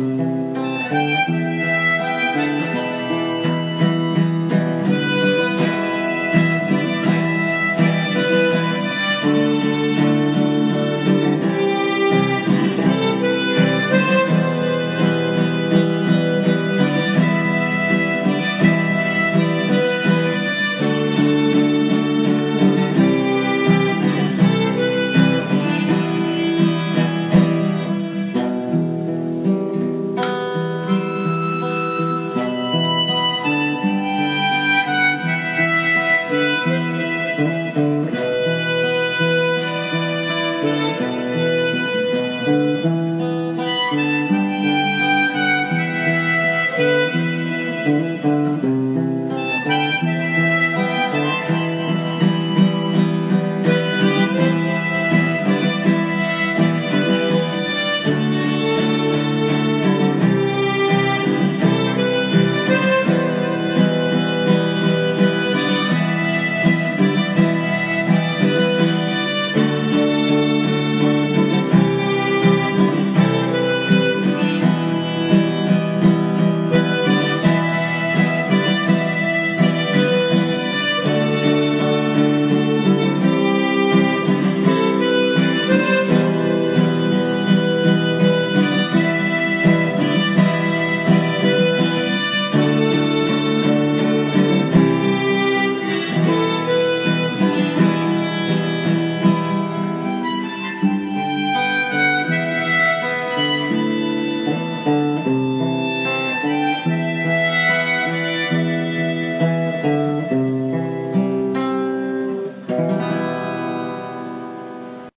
Mm-hmm. Música